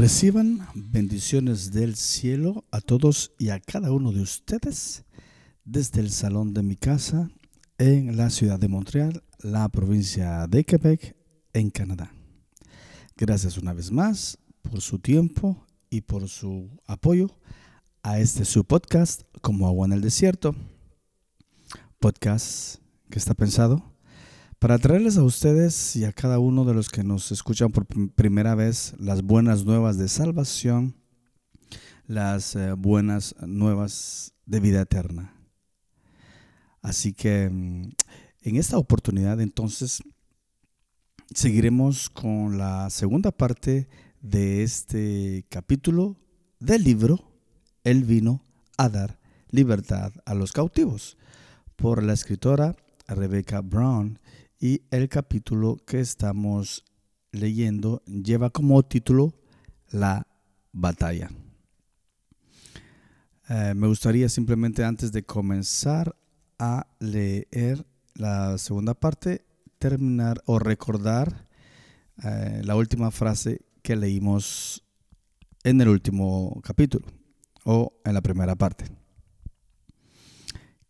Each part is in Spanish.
Reciban bendiciones del cielo a todos y a cada uno de ustedes desde el salón de mi casa en la ciudad de Montreal, la provincia de Quebec, en Canadá. Gracias una vez más por su tiempo y por su apoyo a este su podcast como agua en el desierto. Podcast que está pensado para traerles a ustedes y a cada uno de los que nos escuchan por primera vez las buenas nuevas de salvación, las eh, buenas nuevas de vida eterna. Así que mm, en esta oportunidad entonces seguiremos con la segunda parte de este capítulo del libro El vino a dar libertad a los cautivos por la escritora Rebecca Brown y el capítulo que estamos leyendo lleva como título La batalla. Eh, me gustaría simplemente antes de comenzar a leer la segunda parte, terminar o recordar eh, la última frase que leímos en el último capítulo o en la primera parte.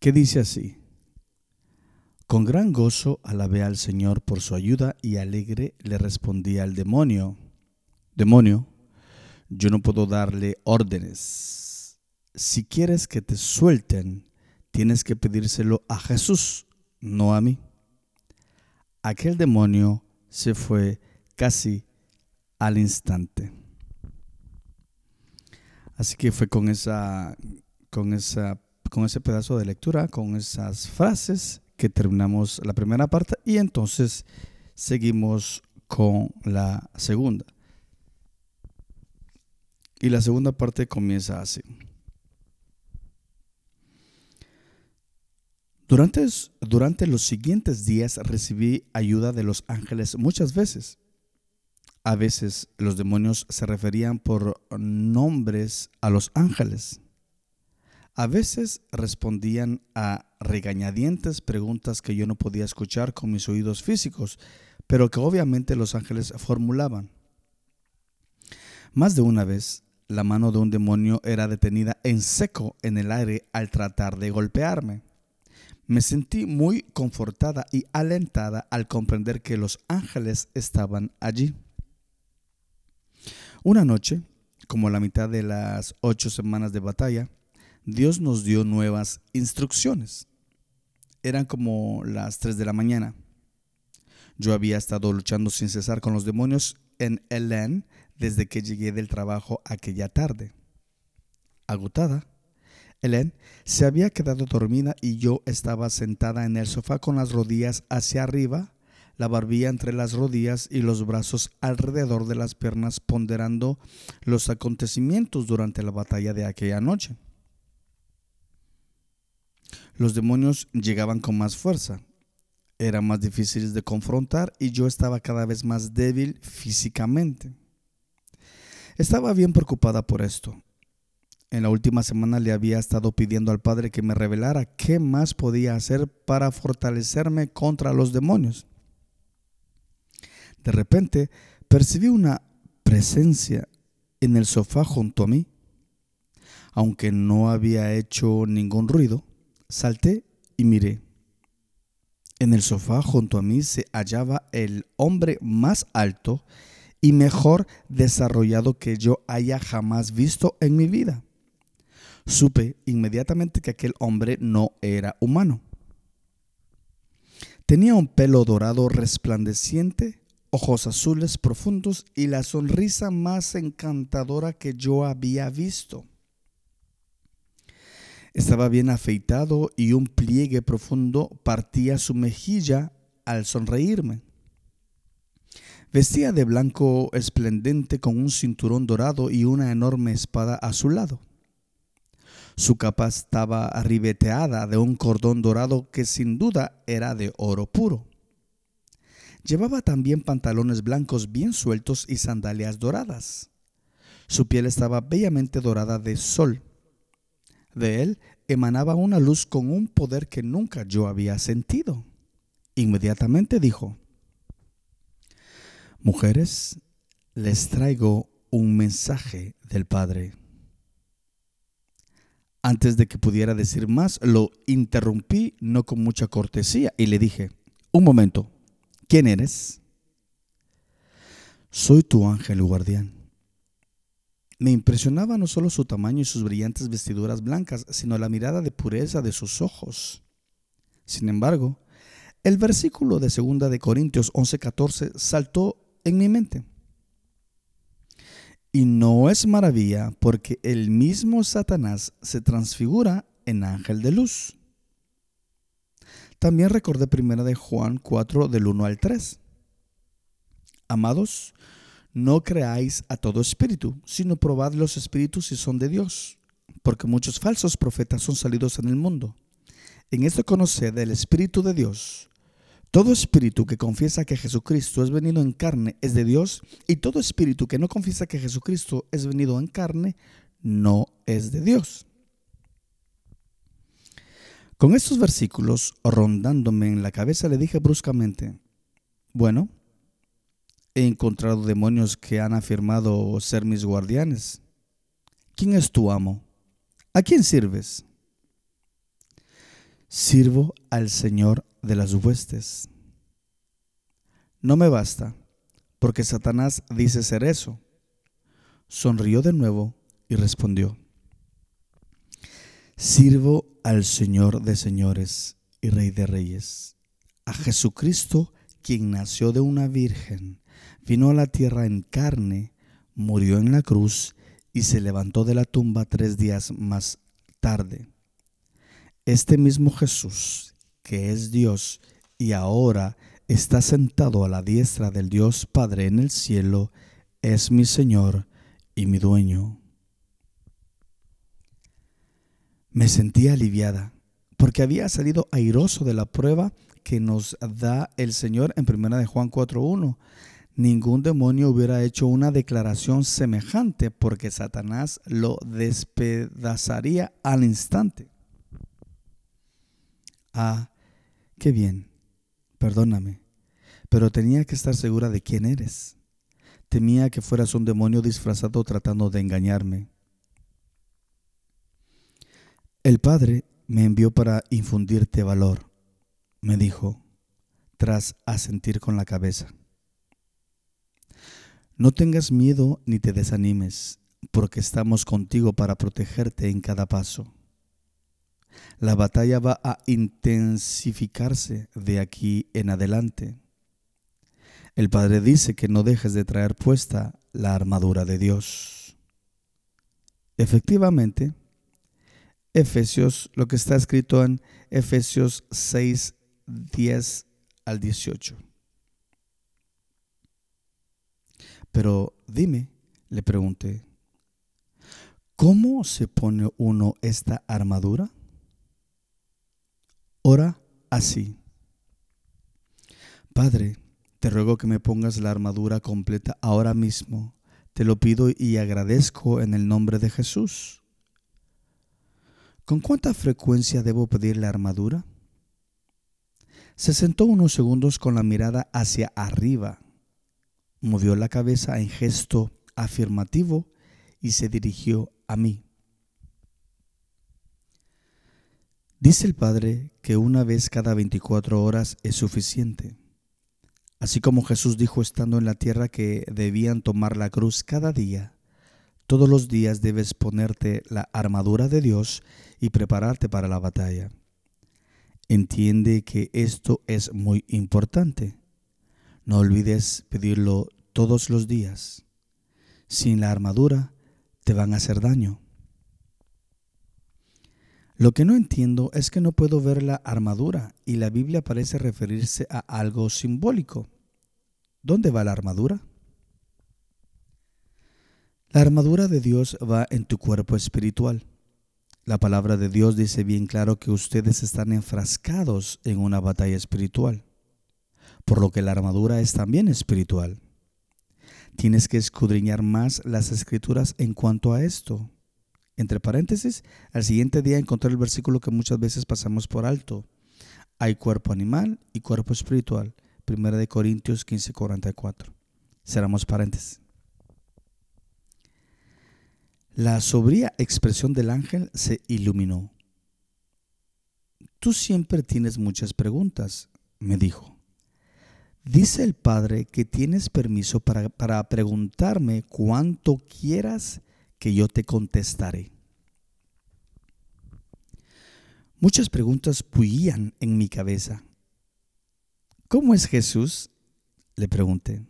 Que dice así, con gran gozo alabé al Señor por su ayuda y alegre le respondí al demonio, demonio, yo no puedo darle órdenes. Si quieres que te suelten, tienes que pedírselo a Jesús, no a mí. Aquel demonio se fue casi al instante. Así que fue con esa con esa con ese pedazo de lectura, con esas frases que terminamos la primera parte y entonces seguimos con la segunda. Y la segunda parte comienza así. Durante, durante los siguientes días recibí ayuda de los ángeles muchas veces. A veces los demonios se referían por nombres a los ángeles. A veces respondían a regañadientes preguntas que yo no podía escuchar con mis oídos físicos, pero que obviamente los ángeles formulaban. Más de una vez, la mano de un demonio era detenida en seco en el aire al tratar de golpearme. Me sentí muy confortada y alentada al comprender que los ángeles estaban allí. Una noche, como la mitad de las ocho semanas de batalla, Dios nos dio nuevas instrucciones. Eran como las 3 de la mañana. Yo había estado luchando sin cesar con los demonios en Elen desde que llegué del trabajo aquella tarde. Agotada, Elen se había quedado dormida y yo estaba sentada en el sofá con las rodillas hacia arriba, la barbilla entre las rodillas y los brazos alrededor de las piernas ponderando los acontecimientos durante la batalla de aquella noche. Los demonios llegaban con más fuerza, eran más difíciles de confrontar y yo estaba cada vez más débil físicamente. Estaba bien preocupada por esto. En la última semana le había estado pidiendo al Padre que me revelara qué más podía hacer para fortalecerme contra los demonios. De repente percibí una presencia en el sofá junto a mí. Aunque no había hecho ningún ruido, Salté y miré. En el sofá junto a mí se hallaba el hombre más alto y mejor desarrollado que yo haya jamás visto en mi vida. Supe inmediatamente que aquel hombre no era humano. Tenía un pelo dorado resplandeciente, ojos azules profundos y la sonrisa más encantadora que yo había visto. Estaba bien afeitado y un pliegue profundo partía su mejilla al sonreírme. Vestía de blanco esplendente con un cinturón dorado y una enorme espada a su lado. Su capa estaba ribeteada de un cordón dorado que sin duda era de oro puro. Llevaba también pantalones blancos bien sueltos y sandalias doradas. Su piel estaba bellamente dorada de sol de él emanaba una luz con un poder que nunca yo había sentido. Inmediatamente dijo, Mujeres, les traigo un mensaje del Padre. Antes de que pudiera decir más, lo interrumpí no con mucha cortesía y le dije, un momento, ¿quién eres? Soy tu ángel guardián. Me impresionaba no solo su tamaño y sus brillantes vestiduras blancas, sino la mirada de pureza de sus ojos. Sin embargo, el versículo de 2 de Corintios 11:14 saltó en mi mente. Y no es maravilla porque el mismo Satanás se transfigura en ángel de luz. También recordé primero de Juan 4 del 1 al 3. Amados, no creáis a todo espíritu, sino probad los espíritus si son de Dios, porque muchos falsos profetas son salidos en el mundo. En esto conoced el Espíritu de Dios. Todo espíritu que confiesa que Jesucristo es venido en carne es de Dios, y todo espíritu que no confiesa que Jesucristo es venido en carne no es de Dios. Con estos versículos rondándome en la cabeza le dije bruscamente, bueno, he encontrado demonios que han afirmado ser mis guardianes. ¿Quién es tu amo? ¿A quién sirves? Sirvo al Señor de las huestes. No me basta, porque Satanás dice ser eso. Sonrió de nuevo y respondió, Sirvo al Señor de señores y Rey de reyes, a Jesucristo, quien nació de una virgen, vino a la tierra en carne, murió en la cruz y se levantó de la tumba tres días más tarde. Este mismo Jesús, que es Dios y ahora está sentado a la diestra del Dios Padre en el cielo, es mi Señor y mi dueño. Me sentí aliviada porque había salido airoso de la prueba que nos da el Señor en 1 de Juan 4.1. Ningún demonio hubiera hecho una declaración semejante porque Satanás lo despedazaría al instante. Ah, qué bien, perdóname, pero tenía que estar segura de quién eres. Temía que fueras un demonio disfrazado tratando de engañarme. El Padre me envió para infundirte valor, me dijo, tras asentir con la cabeza. No tengas miedo ni te desanimes, porque estamos contigo para protegerte en cada paso. La batalla va a intensificarse de aquí en adelante. El Padre dice que no dejes de traer puesta la armadura de Dios. Efectivamente, Efesios, lo que está escrito en Efesios 6, 10 al 18. Pero dime, le pregunté, ¿cómo se pone uno esta armadura? Ora así. Padre, te ruego que me pongas la armadura completa ahora mismo. Te lo pido y agradezco en el nombre de Jesús. ¿Con cuánta frecuencia debo pedir la armadura? Se sentó unos segundos con la mirada hacia arriba, movió la cabeza en gesto afirmativo y se dirigió a mí. Dice el Padre que una vez cada 24 horas es suficiente. Así como Jesús dijo estando en la tierra que debían tomar la cruz cada día, todos los días debes ponerte la armadura de Dios y prepararte para la batalla. Entiende que esto es muy importante. No olvides pedirlo todos los días. Sin la armadura te van a hacer daño. Lo que no entiendo es que no puedo ver la armadura y la Biblia parece referirse a algo simbólico. ¿Dónde va la armadura? La armadura de Dios va en tu cuerpo espiritual. La palabra de Dios dice bien claro que ustedes están enfrascados en una batalla espiritual, por lo que la armadura es también espiritual. Tienes que escudriñar más las escrituras en cuanto a esto. Entre paréntesis, al siguiente día encontré el versículo que muchas veces pasamos por alto. Hay cuerpo animal y cuerpo espiritual. Primera de Corintios 15:44. Cerramos paréntesis. La sobria expresión del ángel se iluminó. Tú siempre tienes muchas preguntas, me dijo. Dice el Padre que tienes permiso para, para, preguntarme cuanto quieras que yo te contestaré. Muchas preguntas bullían en mi cabeza. ¿Cómo es Jesús? Le pregunté.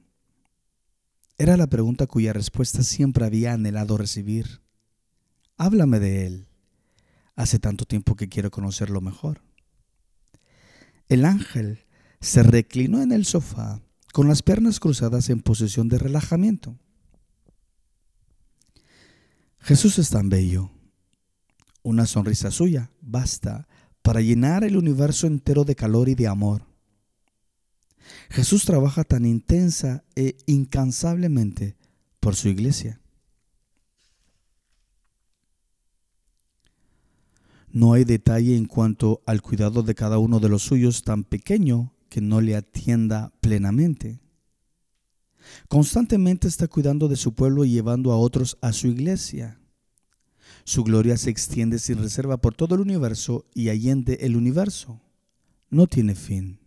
Era la pregunta cuya respuesta siempre había anhelado recibir. Háblame de Él. Hace tanto tiempo que quiero conocerlo mejor. El ángel se reclinó en el sofá con las piernas cruzadas en posición de relajamiento. Jesús es tan bello. Una sonrisa suya basta para llenar el universo entero de calor y de amor. Jesús trabaja tan intensa e incansablemente por su iglesia. No hay detalle en cuanto al cuidado de cada uno de los suyos tan pequeño que no le atienda plenamente. Constantemente está cuidando de su pueblo y llevando a otros a su iglesia. Su gloria se extiende sin reserva por todo el universo y allende el universo. No tiene fin.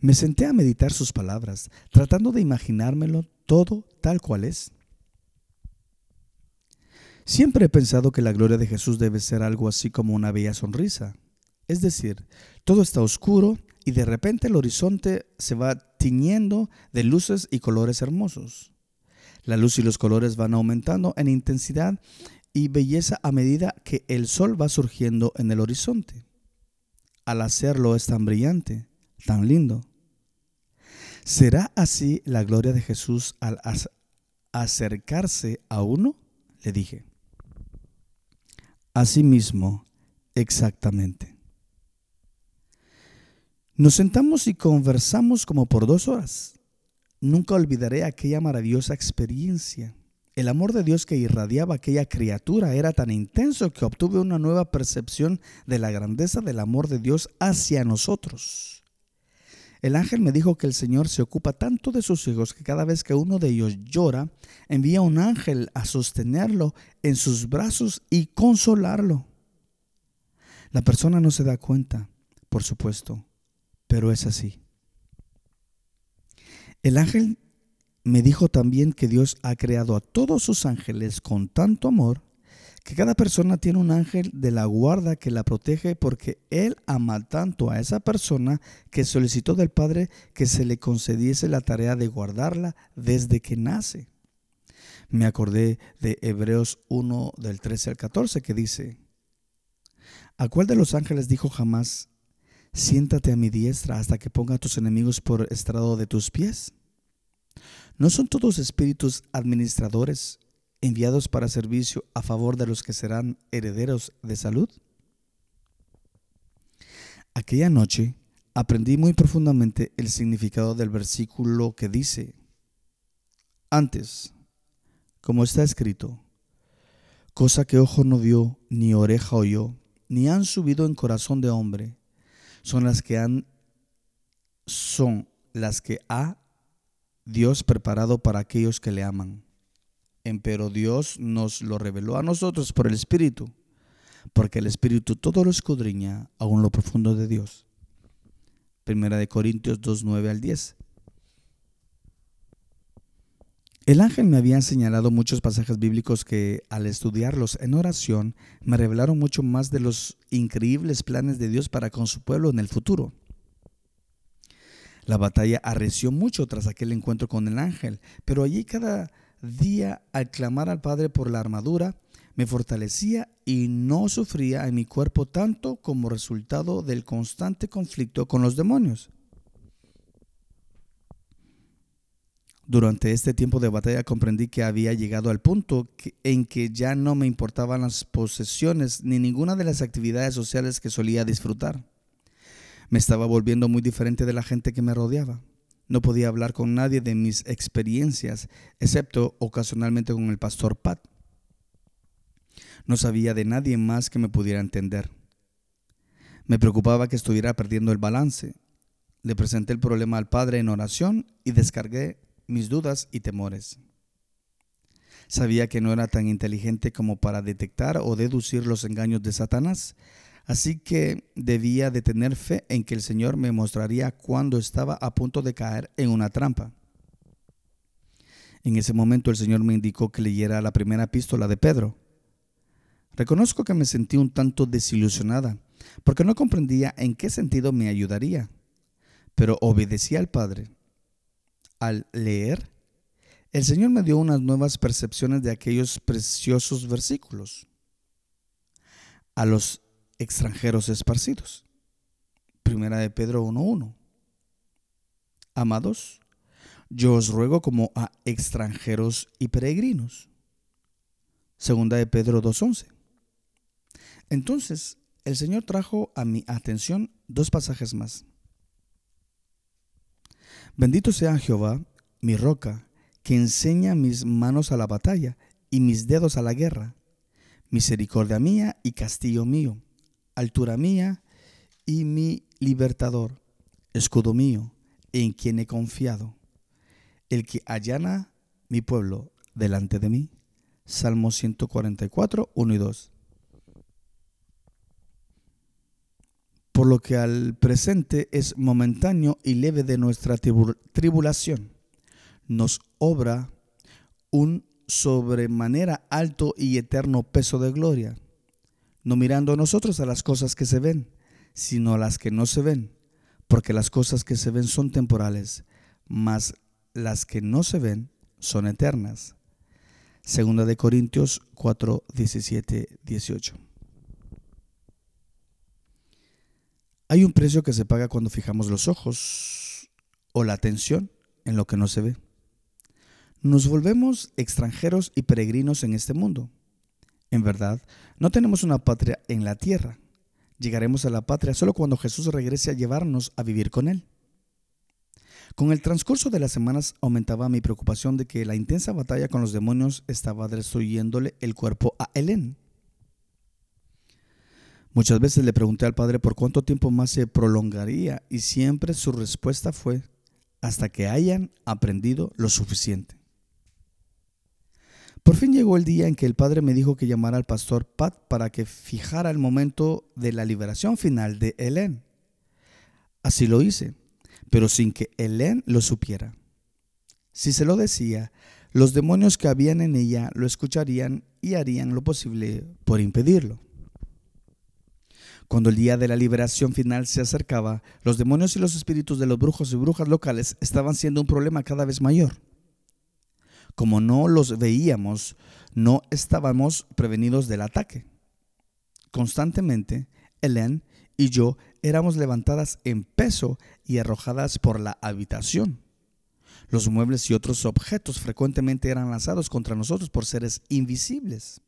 Me senté a meditar sus palabras, tratando de imaginármelo todo tal cual es. Siempre he pensado que la gloria de Jesús debe ser algo así como una bella sonrisa. Es decir, todo está oscuro y de repente el horizonte se va tiñendo de luces y colores hermosos. La luz y los colores van aumentando en intensidad y belleza a medida que el sol va surgiendo en el horizonte. Al hacerlo es tan brillante, tan lindo. ¿Será así la gloria de Jesús al acercarse a uno? Le dije. Asimismo, exactamente. Nos sentamos y conversamos como por dos horas. Nunca olvidaré aquella maravillosa experiencia. El amor de Dios que irradiaba aquella criatura era tan intenso que obtuve una nueva percepción de la grandeza del amor de Dios hacia nosotros. El ángel me dijo que el Señor se ocupa tanto de sus hijos que cada vez que uno de ellos llora, envía un ángel a sostenerlo en sus brazos y consolarlo. La persona no se da cuenta, por supuesto, pero es así. El ángel me dijo también que Dios ha creado a todos sus ángeles con tanto amor que cada persona tiene un ángel de la guarda que la protege porque Él ama tanto a esa persona que solicitó del Padre que se le concediese la tarea de guardarla desde que nace. Me acordé de Hebreos 1 del 13 al 14 que dice, ¿a cuál de los ángeles dijo jamás, siéntate a mi diestra hasta que ponga a tus enemigos por estrado de tus pies? ¿No son todos espíritus administradores enviados para servicio a favor de los que serán herederos de salud? Aquella noche aprendí muy profundamente el significado del versículo que dice, antes, como está escrito, cosa que ojo no vio, ni oreja oyó, ni han subido en corazón de hombre, son las que han son las que ha Dios preparado para aquellos que le aman pero Dios nos lo reveló a nosotros por el Espíritu, porque el Espíritu todo lo escudriña aún lo profundo de Dios. Primera de Corintios 2, 9 al 10. El ángel me había señalado muchos pasajes bíblicos que al estudiarlos en oración me revelaron mucho más de los increíbles planes de Dios para con su pueblo en el futuro. La batalla arreció mucho tras aquel encuentro con el ángel, pero allí cada día al clamar al Padre por la armadura, me fortalecía y no sufría en mi cuerpo tanto como resultado del constante conflicto con los demonios. Durante este tiempo de batalla comprendí que había llegado al punto en que ya no me importaban las posesiones ni ninguna de las actividades sociales que solía disfrutar. Me estaba volviendo muy diferente de la gente que me rodeaba. No podía hablar con nadie de mis experiencias, excepto ocasionalmente con el pastor Pat. No sabía de nadie más que me pudiera entender. Me preocupaba que estuviera perdiendo el balance. Le presenté el problema al Padre en oración y descargué mis dudas y temores. Sabía que no era tan inteligente como para detectar o deducir los engaños de Satanás, así que debía de tener fe en que el Señor me mostraría cuando estaba a punto de caer en una trampa. En ese momento el Señor me indicó que leyera la primera epístola de Pedro. Reconozco que me sentí un tanto desilusionada, porque no comprendía en qué sentido me ayudaría, pero obedecí al Padre. Al leer, el Señor me dio unas nuevas percepciones de aquellos preciosos versículos a los extranjeros esparcidos. Primera de Pedro 1.1. Amados, yo os ruego como a extranjeros y peregrinos. Segunda de Pedro 2.11. Entonces, el Señor trajo a mi atención dos pasajes más. Bendito sea Jehová, mi roca, que enseña mis manos a la batalla y mis dedos a la guerra. Misericordia mía y castillo mío, altura mía y mi libertador, escudo mío, en quien he confiado, el que allana mi pueblo delante de mí. Salmo 144, 1 y 2. Por lo que al presente es momentáneo y leve de nuestra tribulación nos obra un sobremanera alto y eterno peso de gloria, no mirando nosotros a las cosas que se ven, sino a las que no se ven, porque las cosas que se ven son temporales, mas las que no se ven son eternas. Segunda de Corintios 4, 17, 18. Hay un precio que se paga cuando fijamos los ojos o la atención en lo que no se ve nos volvemos extranjeros y peregrinos en este mundo. En verdad, no tenemos una patria en la tierra. Llegaremos a la patria solo cuando Jesús regrese a llevarnos a vivir con Él. Con el transcurso de las semanas aumentaba mi preocupación de que la intensa batalla con los demonios estaba destruyéndole el cuerpo a Helen. Muchas veces le pregunté al Padre por cuánto tiempo más se prolongaría y siempre su respuesta fue hasta que hayan aprendido lo suficiente. Por fin llegó el día en que el padre me dijo que llamara al pastor Pat para que fijara el momento de la liberación final de Helen. Así lo hice, pero sin que Helen lo supiera. Si se lo decía, los demonios que habían en ella lo escucharían y harían lo posible por impedirlo. Cuando el día de la liberación final se acercaba, los demonios y los espíritus de los brujos y brujas locales estaban siendo un problema cada vez mayor como no los veíamos, no estábamos prevenidos del ataque. Constantemente, Helen y yo éramos levantadas en peso y arrojadas por la habitación. Los muebles y otros objetos frecuentemente eran lanzados contra nosotros por seres invisibles.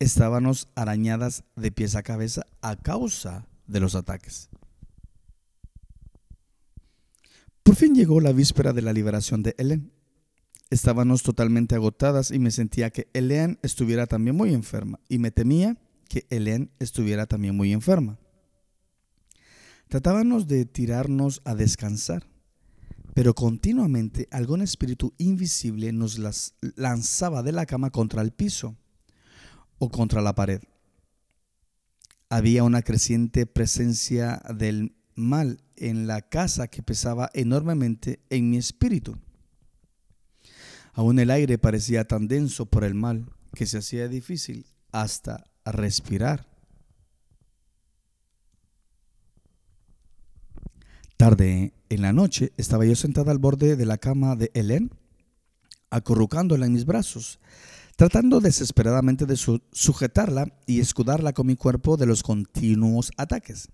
Estábamos arañadas de pies a cabeza a causa de los ataques. Por fin llegó la víspera de la liberación de Helen. Estábamos totalmente agotadas y me sentía que Helen estuviera también muy enferma y me temía que Helen estuviera también muy enferma. Tratábamos de tirarnos a descansar, pero continuamente algún espíritu invisible nos las lanzaba de la cama contra el piso o contra la pared. Había una creciente presencia del mal en la casa que pesaba enormemente en mi espíritu. Aún el aire parecía tan denso por el mal que se hacía difícil hasta respirar. Tarde en la noche estaba yo sentada al borde de la cama de Helen, acurrucándola en mis brazos, tratando desesperadamente de sujetarla y escudarla con mi cuerpo de los continuos ataques.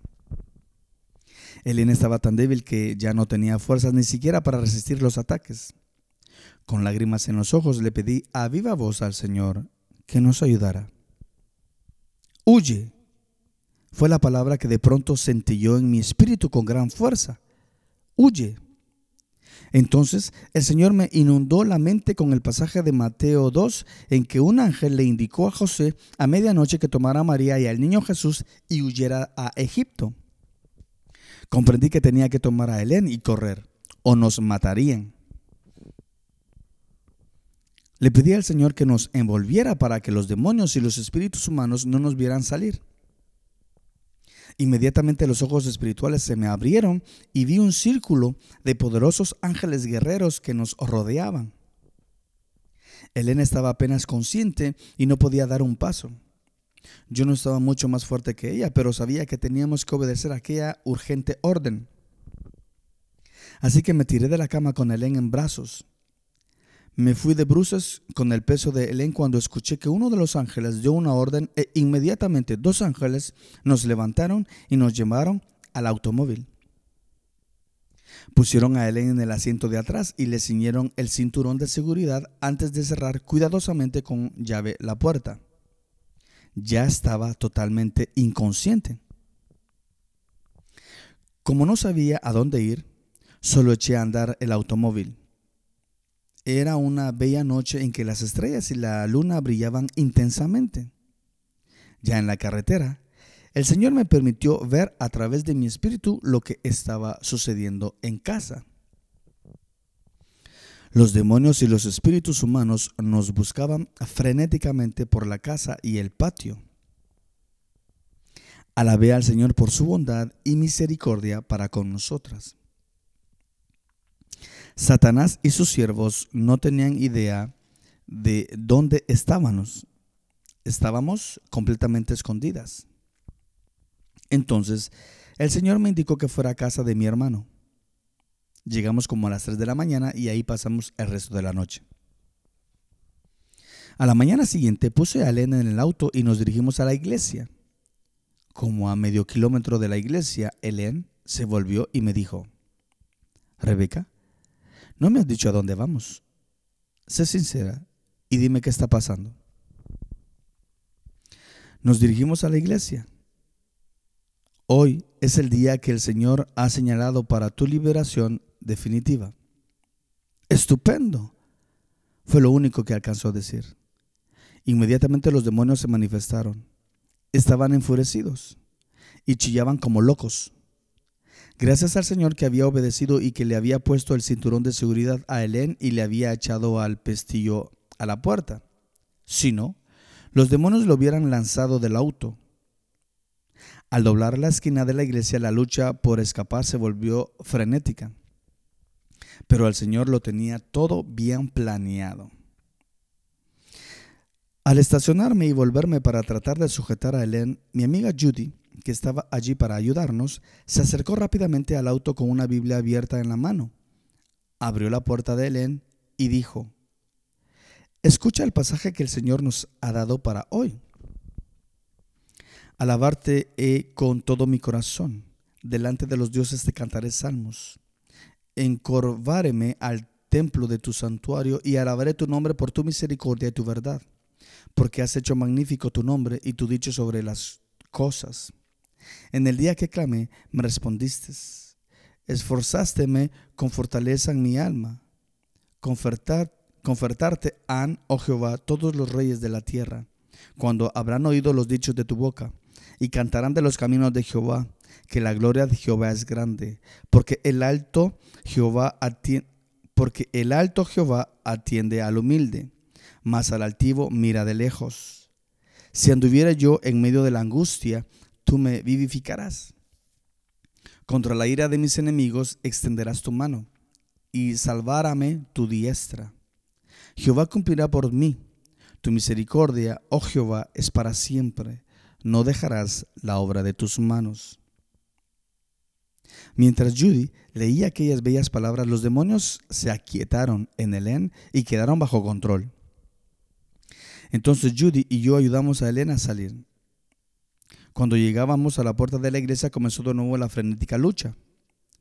Helen estaba tan débil que ya no tenía fuerzas ni siquiera para resistir los ataques. Con lágrimas en los ojos le pedí a viva voz al Señor que nos ayudara. Huye. Fue la palabra que de pronto yo en mi espíritu con gran fuerza. Huye. Entonces el Señor me inundó la mente con el pasaje de Mateo 2 en que un ángel le indicó a José a medianoche que tomara a María y al niño Jesús y huyera a Egipto. Comprendí que tenía que tomar a Helén y correr o nos matarían. Le pedí al Señor que nos envolviera para que los demonios y los espíritus humanos no nos vieran salir. Inmediatamente los ojos espirituales se me abrieron y vi un círculo de poderosos ángeles guerreros que nos rodeaban. Elena estaba apenas consciente y no podía dar un paso. Yo no estaba mucho más fuerte que ella, pero sabía que teníamos que obedecer aquella urgente orden. Así que me tiré de la cama con Elena en brazos. Me fui de bruces con el peso de Helen cuando escuché que uno de los ángeles dio una orden e inmediatamente dos ángeles nos levantaron y nos llevaron al automóvil. Pusieron a Helen en el asiento de atrás y le ciñeron el cinturón de seguridad antes de cerrar cuidadosamente con llave la puerta. Ya estaba totalmente inconsciente. Como no sabía a dónde ir, solo eché a andar el automóvil. Era una bella noche en que las estrellas y la luna brillaban intensamente. Ya en la carretera, el Señor me permitió ver a través de mi espíritu lo que estaba sucediendo en casa. Los demonios y los espíritus humanos nos buscaban frenéticamente por la casa y el patio. Alabé al Señor por su bondad y misericordia para con nosotras. Satanás y sus siervos no tenían idea de dónde estábamos. Estábamos completamente escondidas. Entonces, el Señor me indicó que fuera a casa de mi hermano. Llegamos como a las 3 de la mañana y ahí pasamos el resto de la noche. A la mañana siguiente puse a Elena en el auto y nos dirigimos a la iglesia. Como a medio kilómetro de la iglesia, Helen se volvió y me dijo, Rebeca, no me has dicho a dónde vamos. Sé sincera y dime qué está pasando. Nos dirigimos a la iglesia. Hoy es el día que el Señor ha señalado para tu liberación definitiva. Estupendo. Fue lo único que alcanzó a decir. Inmediatamente los demonios se manifestaron. Estaban enfurecidos y chillaban como locos. Gracias al Señor que había obedecido y que le había puesto el cinturón de seguridad a Helen y le había echado al pestillo a la puerta. Si no, los demonios lo hubieran lanzado del auto. Al doblar la esquina de la iglesia, la lucha por escapar se volvió frenética. Pero el Señor lo tenía todo bien planeado. Al estacionarme y volverme para tratar de sujetar a Helen, mi amiga Judy que estaba allí para ayudarnos, se acercó rápidamente al auto con una Biblia abierta en la mano. Abrió la puerta de Helen y dijo, Escucha el pasaje que el Señor nos ha dado para hoy. Alabarte he con todo mi corazón. Delante de los dioses te cantaré salmos. Encorváreme al templo de tu santuario y alabaré tu nombre por tu misericordia y tu verdad, porque has hecho magnífico tu nombre y tu dicho sobre las cosas. En el día que clamé, me respondiste. Esforzásteme con fortaleza en mi alma. confortarte han, oh Jehová, todos los reyes de la tierra, cuando habrán oído los dichos de tu boca, y cantarán de los caminos de Jehová, que la gloria de Jehová es grande, porque el alto Jehová porque el alto Jehová atiende al humilde, mas al altivo mira de lejos. Si anduviera yo en medio de la angustia, tú me vivificarás. Contra la ira de mis enemigos extenderás tu mano y salvárame tu diestra. Jehová cumplirá por mí. Tu misericordia, oh Jehová, es para siempre. No dejarás la obra de tus manos. Mientras Judy leía aquellas bellas palabras, los demonios se aquietaron en Helen y quedaron bajo control. Entonces Judy y yo ayudamos a Helen a salir. Cuando llegábamos a la puerta de la iglesia comenzó de nuevo la frenética lucha.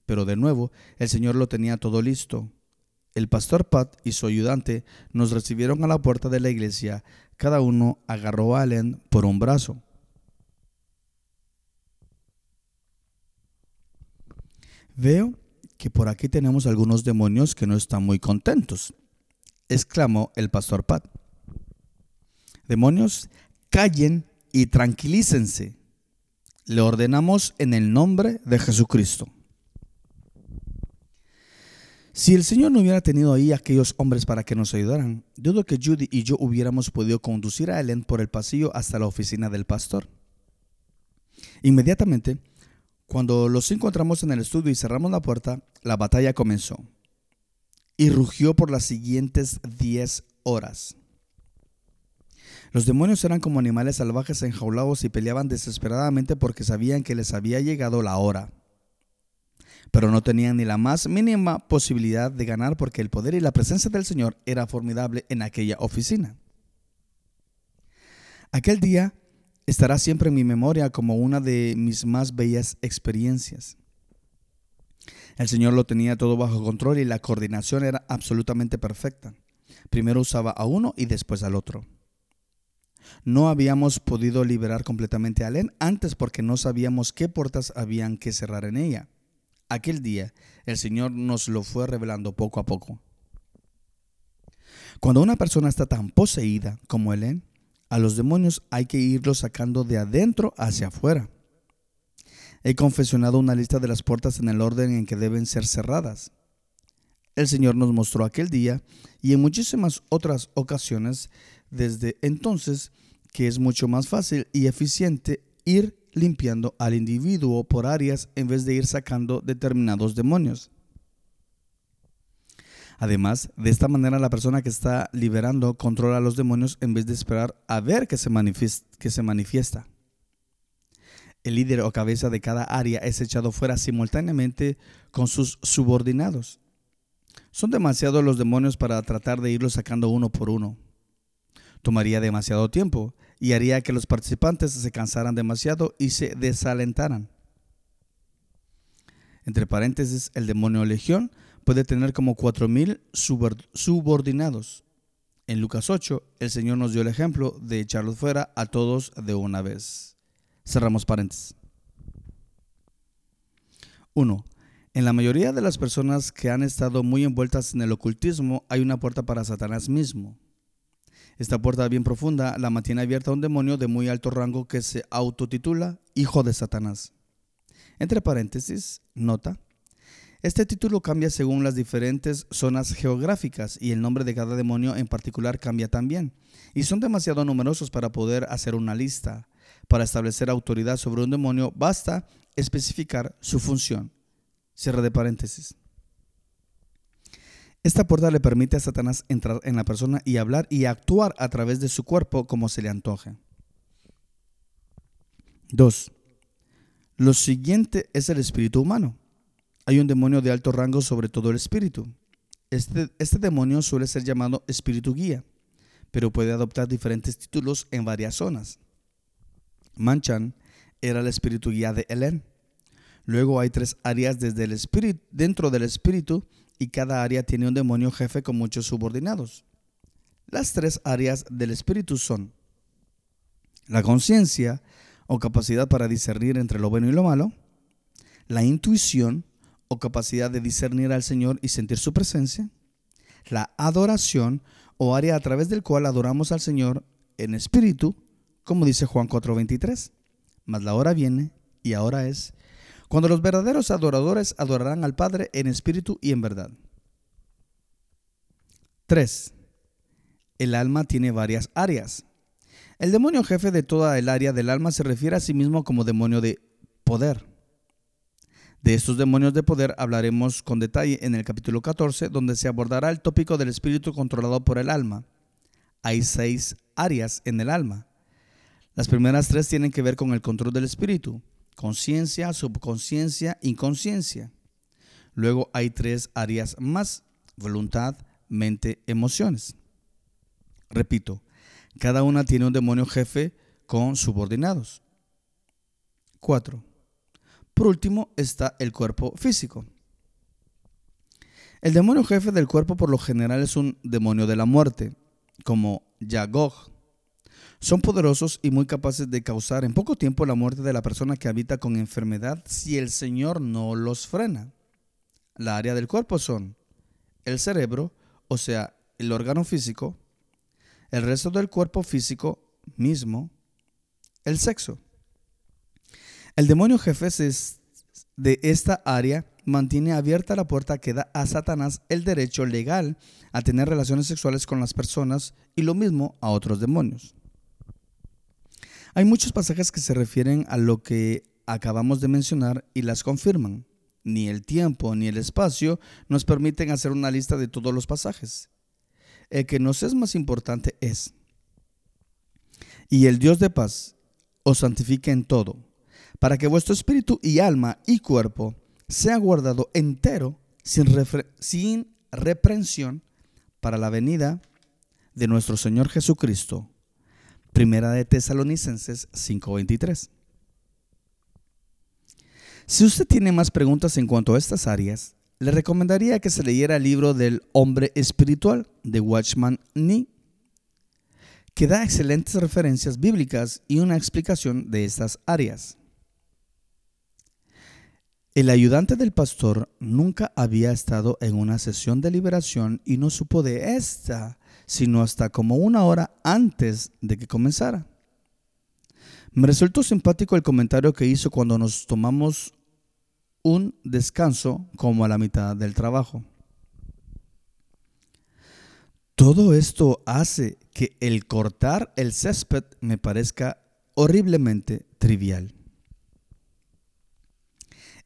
Pero de nuevo el Señor lo tenía todo listo. El pastor Pat y su ayudante nos recibieron a la puerta de la iglesia. Cada uno agarró a Allen por un brazo. Veo que por aquí tenemos algunos demonios que no están muy contentos, exclamó el pastor Pat. Demonios, callen y tranquilícense le ordenamos en el nombre de Jesucristo. Si el Señor no hubiera tenido ahí aquellos hombres para que nos ayudaran, dudo que Judy y yo hubiéramos podido conducir a Ellen por el pasillo hasta la oficina del pastor. Inmediatamente, cuando los encontramos en el estudio y cerramos la puerta, la batalla comenzó y rugió por las siguientes 10 horas. Los demonios eran como animales salvajes enjaulados y peleaban desesperadamente porque sabían que les había llegado la hora. Pero no tenían ni la más mínima posibilidad de ganar porque el poder y la presencia del Señor era formidable en aquella oficina. Aquel día estará siempre en mi memoria como una de mis más bellas experiencias. El Señor lo tenía todo bajo control y la coordinación era absolutamente perfecta. Primero usaba a uno y después al otro. No habíamos podido liberar completamente a Len antes porque no sabíamos qué puertas habían que cerrar en ella. Aquel día el Señor nos lo fue revelando poco a poco. Cuando una persona está tan poseída como Helen, a los demonios hay que irlos sacando de adentro hacia afuera. He confesionado una lista de las puertas en el orden en que deben ser cerradas. El Señor nos mostró aquel día y en muchísimas otras ocasiones desde entonces que es mucho más fácil y eficiente ir limpiando al individuo por áreas en vez de ir sacando determinados demonios. Además, de esta manera la persona que está liberando controla a los demonios en vez de esperar a ver que se, que se manifiesta. El líder o cabeza de cada área es echado fuera simultáneamente con sus subordinados. Son demasiados los demonios para tratar de irlos sacando uno por uno. Tomaría demasiado tiempo y haría que los participantes se cansaran demasiado y se desalentaran. Entre paréntesis, el demonio legión puede tener como 4.000 subordinados. En Lucas 8, el Señor nos dio el ejemplo de echarlos fuera a todos de una vez. Cerramos paréntesis. 1. En la mayoría de las personas que han estado muy envueltas en el ocultismo hay una puerta para Satanás mismo. Esta puerta bien profunda la mantiene abierta un demonio de muy alto rango que se autotitula Hijo de Satanás. Entre paréntesis, nota. Este título cambia según las diferentes zonas geográficas y el nombre de cada demonio en particular cambia también. Y son demasiado numerosos para poder hacer una lista. Para establecer autoridad sobre un demonio basta especificar su función. Cierre de paréntesis. Esta puerta le permite a Satanás entrar en la persona y hablar y actuar a través de su cuerpo como se le antoje. 2. Lo siguiente es el espíritu humano. Hay un demonio de alto rango sobre todo el espíritu. Este, este demonio suele ser llamado espíritu guía, pero puede adoptar diferentes títulos en varias zonas. Manchan era el espíritu guía de Helen. Luego hay tres áreas desde el espíritu, dentro del espíritu y cada área tiene un demonio jefe con muchos subordinados. Las tres áreas del espíritu son la conciencia o capacidad para discernir entre lo bueno y lo malo, la intuición o capacidad de discernir al Señor y sentir su presencia, la adoración o área a través del cual adoramos al Señor en espíritu, como dice Juan 4:23, mas la hora viene y ahora es cuando los verdaderos adoradores adorarán al Padre en espíritu y en verdad. 3. El alma tiene varias áreas. El demonio jefe de toda el área del alma se refiere a sí mismo como demonio de poder. De estos demonios de poder hablaremos con detalle en el capítulo 14, donde se abordará el tópico del espíritu controlado por el alma. Hay seis áreas en el alma. Las primeras tres tienen que ver con el control del espíritu conciencia, subconsciencia, inconsciencia. Luego hay tres áreas más, voluntad, mente, emociones. Repito, cada una tiene un demonio jefe con subordinados. Cuatro. Por último está el cuerpo físico. El demonio jefe del cuerpo por lo general es un demonio de la muerte, como Yagog, son poderosos y muy capaces de causar en poco tiempo la muerte de la persona que habita con enfermedad si el Señor no los frena. La área del cuerpo son el cerebro, o sea, el órgano físico, el resto del cuerpo físico mismo, el sexo. El demonio jefe de esta área mantiene abierta la puerta que da a Satanás el derecho legal a tener relaciones sexuales con las personas y lo mismo a otros demonios. Hay muchos pasajes que se refieren a lo que acabamos de mencionar y las confirman. Ni el tiempo ni el espacio nos permiten hacer una lista de todos los pasajes. El que nos es más importante es, y el Dios de paz os santifique en todo, para que vuestro espíritu y alma y cuerpo sea guardado entero sin, sin reprensión para la venida de nuestro Señor Jesucristo. Primera de Tesalonicenses 5:23. Si usted tiene más preguntas en cuanto a estas áreas, le recomendaría que se leyera el libro del hombre espiritual de Watchman Nee, que da excelentes referencias bíblicas y una explicación de estas áreas. El ayudante del pastor nunca había estado en una sesión de liberación y no supo de esta sino hasta como una hora antes de que comenzara. Me resultó simpático el comentario que hizo cuando nos tomamos un descanso como a la mitad del trabajo. Todo esto hace que el cortar el césped me parezca horriblemente trivial.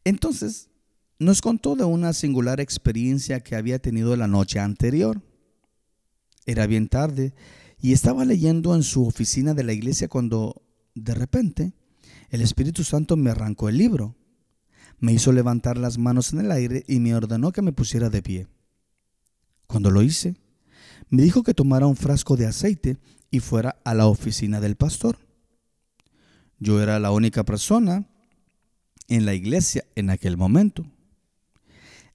Entonces, nos contó de una singular experiencia que había tenido la noche anterior. Era bien tarde y estaba leyendo en su oficina de la iglesia cuando de repente el Espíritu Santo me arrancó el libro, me hizo levantar las manos en el aire y me ordenó que me pusiera de pie. Cuando lo hice, me dijo que tomara un frasco de aceite y fuera a la oficina del pastor. Yo era la única persona en la iglesia en aquel momento.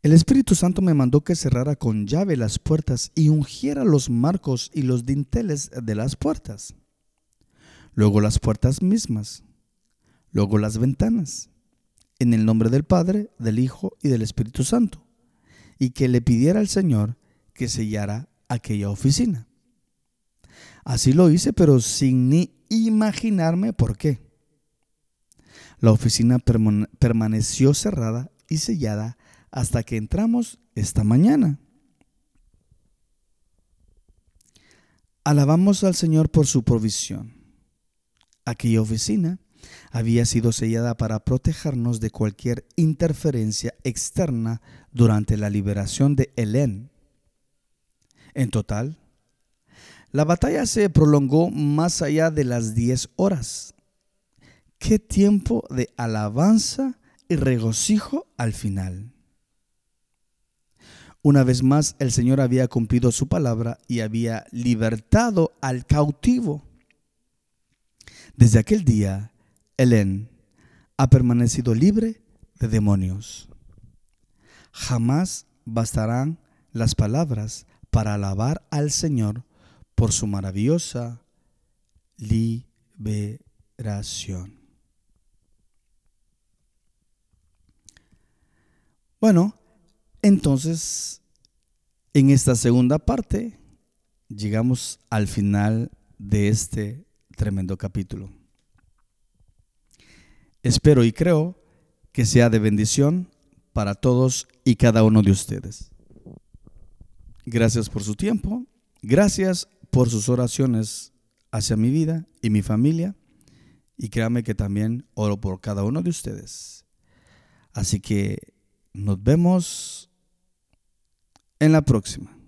El Espíritu Santo me mandó que cerrara con llave las puertas y ungiera los marcos y los dinteles de las puertas. Luego las puertas mismas. Luego las ventanas. En el nombre del Padre, del Hijo y del Espíritu Santo. Y que le pidiera al Señor que sellara aquella oficina. Así lo hice, pero sin ni imaginarme por qué. La oficina permaneció cerrada y sellada hasta que entramos esta mañana. Alabamos al Señor por su provisión. Aquella oficina había sido sellada para protegernos de cualquier interferencia externa durante la liberación de Helen. En total, la batalla se prolongó más allá de las 10 horas qué tiempo de alabanza y regocijo al final. Una vez más, el Señor había cumplido su palabra y había libertado al cautivo. Desde aquel día, Helen ha permanecido libre de demonios. Jamás bastarán las palabras para alabar al Señor por su maravillosa liberación. Bueno, entonces, en esta segunda parte, llegamos al final de este tremendo capítulo. Espero y creo que sea de bendición para todos y cada uno de ustedes. Gracias por su tiempo, gracias por sus oraciones hacia mi vida y mi familia, y créame que también oro por cada uno de ustedes. Así que nos vemos en la próxima.